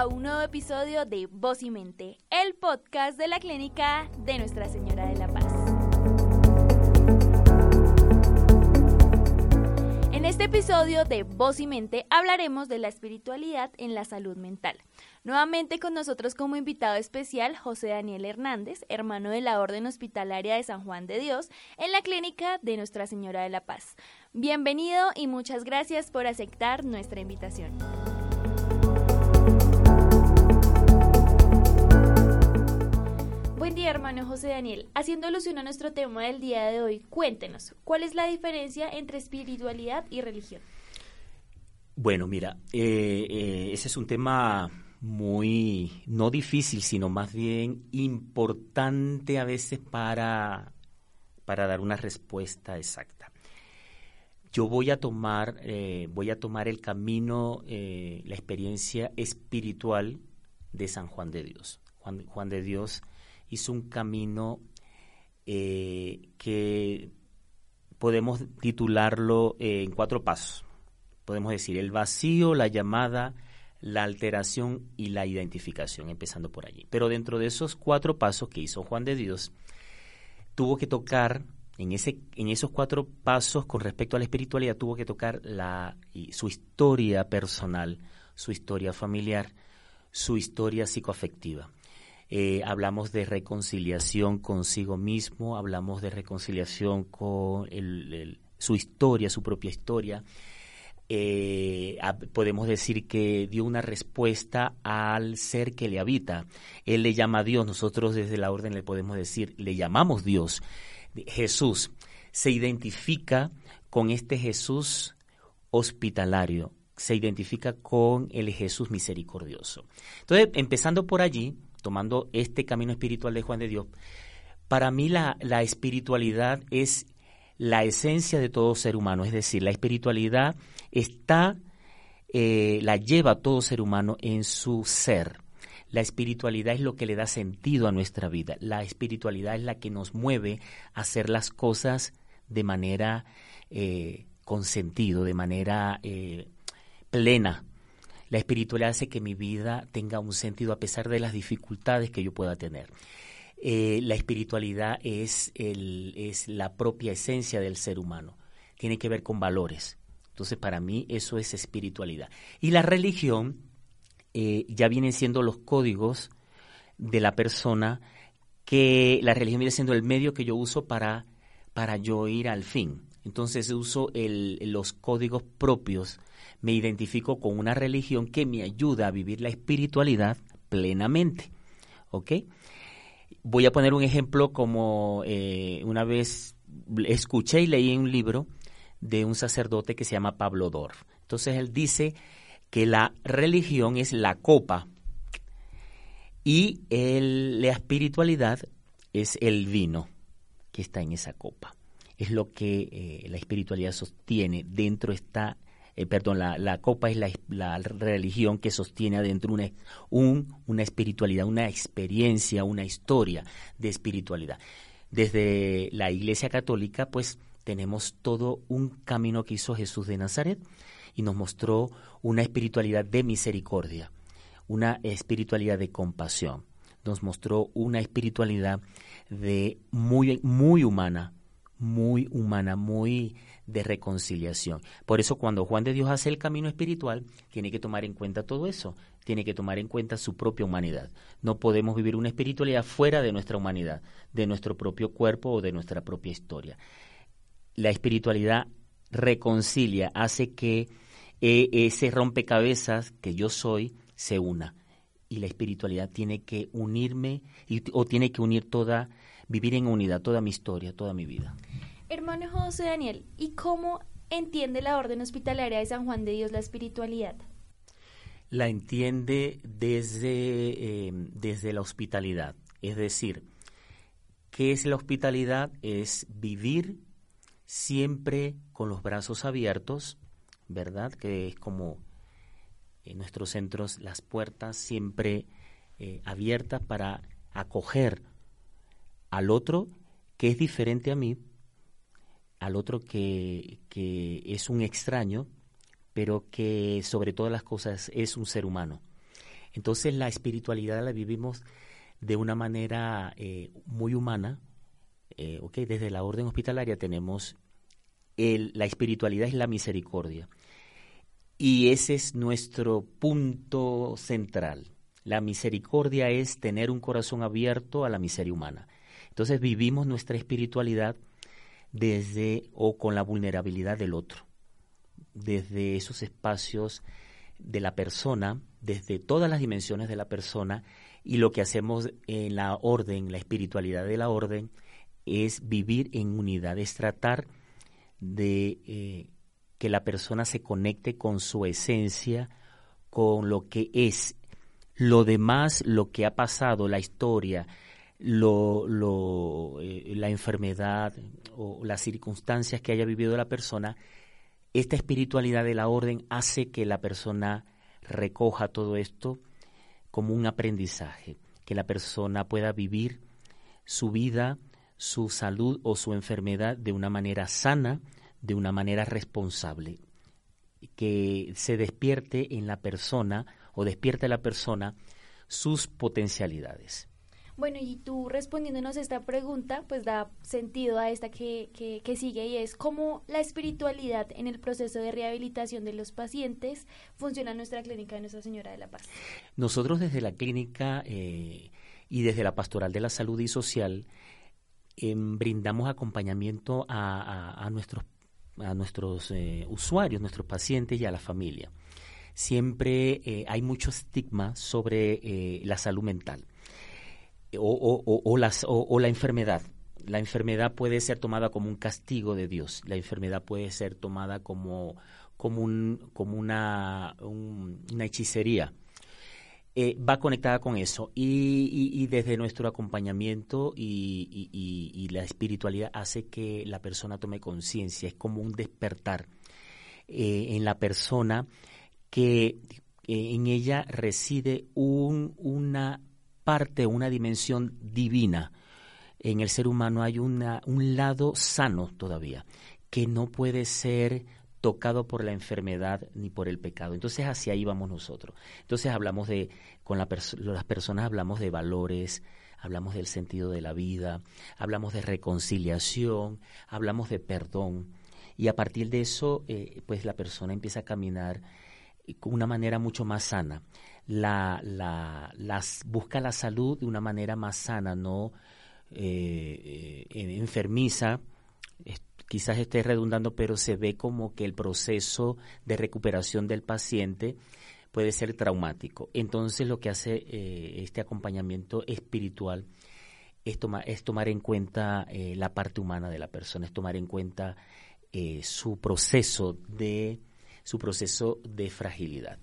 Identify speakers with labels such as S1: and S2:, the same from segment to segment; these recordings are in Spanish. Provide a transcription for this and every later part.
S1: a un nuevo episodio de Voz y Mente, el podcast de la clínica de Nuestra Señora de la Paz. En este episodio de Voz y Mente hablaremos de la espiritualidad en la salud mental. Nuevamente con nosotros como invitado especial José Daniel Hernández, hermano de la Orden Hospitalaria de San Juan de Dios, en la clínica de Nuestra Señora de la Paz. Bienvenido y muchas gracias por aceptar nuestra invitación. Día, hermano José Daniel. Haciendo alusión a nuestro tema del día de hoy, cuéntenos, ¿cuál es la diferencia entre espiritualidad y religión?
S2: Bueno, mira, eh, eh, ese es un tema muy, no difícil, sino más bien importante a veces para, para dar una respuesta exacta. Yo voy a tomar, eh, voy a tomar el camino, la experiencia espiritual de San Juan de Dios. Juan, Juan de Dios hizo un camino eh, que podemos titularlo eh, en cuatro pasos. Podemos decir el vacío, la llamada, la alteración y la identificación, empezando por allí. Pero dentro de esos cuatro pasos que hizo Juan de Dios, tuvo que tocar, en, ese, en esos cuatro pasos con respecto a la espiritualidad, tuvo que tocar la, su historia personal, su historia familiar, su historia psicoafectiva. Eh, hablamos de reconciliación consigo mismo, hablamos de reconciliación con su historia, su propia historia. Eh, podemos decir que dio una respuesta al ser que le habita. Él le llama a Dios, nosotros desde la orden le podemos decir, le llamamos Dios. Jesús se identifica con este Jesús hospitalario, se identifica con el Jesús misericordioso. Entonces, empezando por allí, tomando este camino espiritual de Juan de Dios, para mí la, espiritualidad es la esencia de todo ser humano, es decir, la espiritualidad está, eh, la lleva todo ser humano en su ser. La espiritualidad es lo que le da sentido a nuestra vida. La espiritualidad es la que nos mueve a hacer las cosas de manera eh, con sentido, de manera eh, plena, la espiritualidad hace que mi vida tenga un sentido a pesar de las dificultades que yo pueda tener. Eh, la espiritualidad es, la propia esencia del ser humano. Tiene que ver con valores. Entonces, para mí eso es espiritualidad. Y la religión eh, ya vienen siendo los códigos de la persona que la religión viene siendo el medio que yo uso para, para yo ir al fin. Entonces uso los códigos propios me identifico con una religión que me ayuda a vivir la espiritualidad plenamente. ¿Ok? Voy a poner un ejemplo como eh, una vez escuché y leí un libro de un sacerdote que se llama Pablo Dorf. Entonces él dice que la religión es la copa y la espiritualidad es el vino que está en esa copa. Es lo que eh, la espiritualidad sostiene. Dentro está eh, perdón, la, copa es la, religión que sostiene adentro una, una espiritualidad, una experiencia, una historia de espiritualidad. Desde la Iglesia Católica, pues tenemos todo un camino que hizo Jesús de Nazaret y nos mostró una espiritualidad de misericordia, una espiritualidad de compasión. Nos mostró una espiritualidad de muy, muy humana, muy humana, muy de reconciliación. Por eso cuando Juan de Dios hace el camino espiritual, tiene que tomar en cuenta todo eso, tiene que tomar en cuenta su propia humanidad. No podemos vivir una espiritualidad fuera de nuestra humanidad, de nuestro propio cuerpo o de nuestra propia historia. La espiritualidad reconcilia, hace que eh, ese rompecabezas que yo soy se una. Y la espiritualidad tiene que unirme o tiene que unir toda, vivir en unidad, toda mi historia, toda mi vida.
S1: Hermano José Daniel, ¿y cómo entiende la Orden Hospitalaria de San Juan de Dios la espiritualidad?
S2: La entiende desde, eh, desde la hospitalidad. Es decir, ¿qué es la hospitalidad? Es vivir siempre con los brazos abiertos, ¿verdad? Que es como en nuestros centros las puertas siempre eh, abiertas para acoger al otro que es diferente a mí, al otro que, es un extraño, pero que sobre todas las cosas es un ser humano. Entonces la espiritualidad la vivimos de una manera eh, muy humana. Eh, desde la orden hospitalaria tenemos la espiritualidad es la misericordia. Y ese es nuestro punto central. La misericordia es tener un corazón abierto a la miseria humana. Entonces vivimos nuestra espiritualidad desde o con la vulnerabilidad del otro, desde esos espacios de la persona, desde todas las dimensiones de la persona, y lo que hacemos en la orden, la espiritualidad de la orden, es vivir en unidad, es tratar de eh, que la persona se conecte con su esencia, con lo que es. Lo demás, lo que ha pasado, la historia, lo, eh, la enfermedad o las circunstancias que haya vivido la persona, esta espiritualidad de la orden hace que la persona recoja todo esto como un aprendizaje, que la persona pueda vivir su vida, su salud o su enfermedad de una manera sana, de una manera responsable, que se despierte en la persona o despierte la persona sus potencialidades.
S1: Bueno, y tú respondiéndonos esta pregunta, pues da sentido a esta que, que, sigue y es cómo la espiritualidad en el proceso de rehabilitación de los pacientes funciona en nuestra clínica de Nuestra Señora de la Paz.
S2: Nosotros desde la clínica eh, y desde la Pastoral de la Salud y Social em, brindamos acompañamiento a, a, nuestros, a nuestros eh, usuarios, nuestros pacientes y a la familia. Siempre eh, hay mucho estigma sobre la salud mental o, o, las, o, la enfermedad. La enfermedad puede ser tomada como un castigo de Dios. La enfermedad puede ser tomada como, como, un, como una, una hechicería. Eh, va conectada con eso y, y, desde nuestro acompañamiento y, y, la espiritualidad hace que la persona tome conciencia, es como un despertar eh, en la persona que eh, en ella reside un, una parte, una dimensión divina. En el ser humano hay una, un lado sano todavía, que no puede ser tocado por la enfermedad ni por el pecado. Entonces hacia ahí vamos nosotros. Entonces hablamos de, con las personas hablamos de valores, hablamos del sentido de la vida, hablamos de reconciliación, hablamos de perdón. Y a partir de eso, eh, pues la persona empieza a caminar con una manera mucho más sana la, la, busca la salud de una manera más sana, no eh, eh, enfermiza. quizás esté redundando, pero se ve como que el proceso de recuperación del paciente puede ser traumático. Entonces lo que hace eh, este acompañamiento espiritual es, es tomar en cuenta la parte humana de la persona, es tomar en cuenta su proceso de su proceso de fragilidad.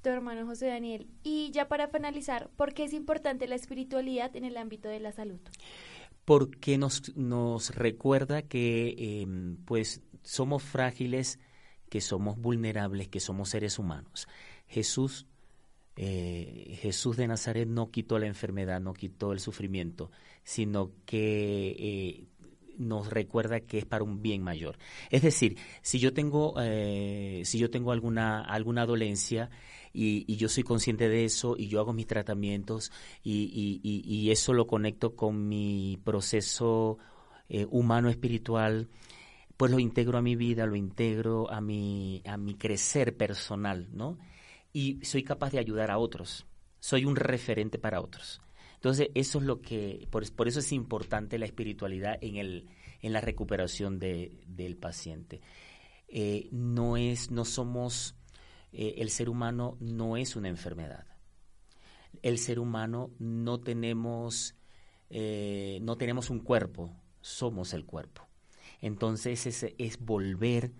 S1: Perfecto hermano José Daniel. Y ya para finalizar, ¿por qué es importante la espiritualidad en el ámbito de la salud?
S2: Porque nos, nos recuerda que em, pues somos frágiles, que somos vulnerables, que somos seres humanos. Jesús, eh, Jesús de Nazaret no quitó la enfermedad, no quitó el sufrimiento, sino que eh, nos recuerda que es para un bien mayor. Es decir, si yo tengo, eh, si yo tengo alguna, alguna dolencia, y, yo soy consciente de eso y yo hago mis tratamientos y, y eso lo conecto con mi proceso eh, humano espiritual, pues lo integro a mi vida, lo integro a mi, a mi crecer personal, ¿no? Y soy capaz de ayudar a otros, soy un referente para otros. Entonces, eso es lo que, por, por eso es importante la espiritualidad en, el, en la recuperación de, del paciente. Eh, no es, no somos eh, el ser humano no es una enfermedad. El ser humano no tenemos, eh, no tenemos un cuerpo, somos el cuerpo. Entonces es, es volver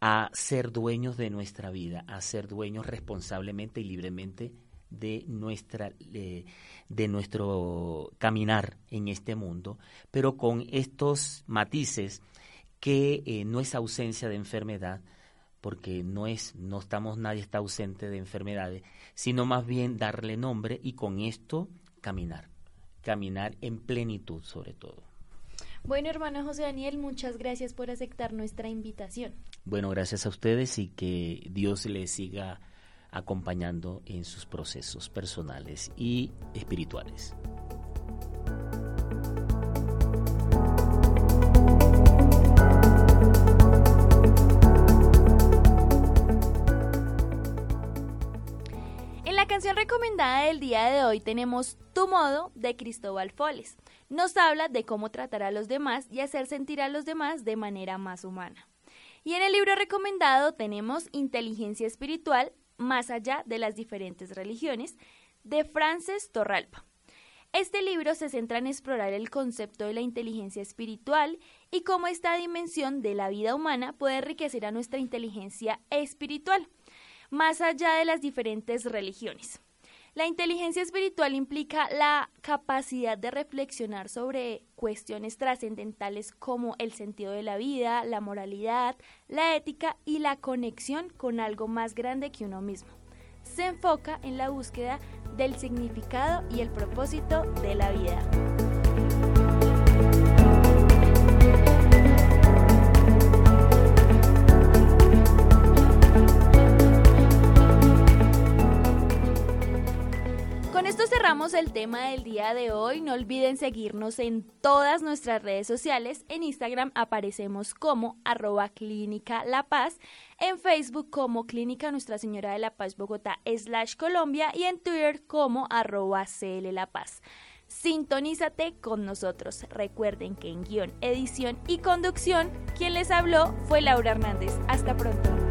S2: a ser dueños de nuestra vida, a ser dueños responsablemente y libremente de nuestra de nuestro caminar en este mundo, pero con estos matices que eh, no es ausencia de enfermedad, porque no es, no estamos, nadie está ausente de enfermedades, sino más bien darle nombre y con esto caminar, caminar en plenitud sobre todo.
S1: Bueno, hermano José Daniel, muchas gracias por aceptar nuestra invitación.
S2: Bueno, gracias a ustedes y que Dios les siga acompañando en sus procesos personales y espirituales.
S1: En la canción recomendada del día de hoy tenemos Tu modo de Cristóbal Foles. Nos habla de cómo tratar a los demás y hacer sentir a los demás de manera más humana. Y en el libro recomendado tenemos Inteligencia Espiritual más allá de las diferentes religiones de Frances Torralba. Este libro se centra en explorar el concepto de la inteligencia espiritual y cómo esta dimensión de la vida humana puede enriquecer a nuestra inteligencia espiritual más allá de las diferentes religiones. La inteligencia espiritual implica la capacidad de reflexionar sobre cuestiones trascendentales como el sentido de la vida, la moralidad, la ética y la conexión con algo más grande que uno mismo. Se enfoca en la búsqueda del significado y el propósito de la vida. El tema del día de hoy. No olviden seguirnos en todas nuestras redes sociales. En Instagram aparecemos como arroba clínica La Paz, en Facebook como Clínica Nuestra Señora de la Paz Bogotá slash Colombia y en Twitter como arroba CL La Paz. Sintonízate con nosotros. Recuerden que en guion, edición y conducción, quien les habló fue Laura Hernández. Hasta pronto.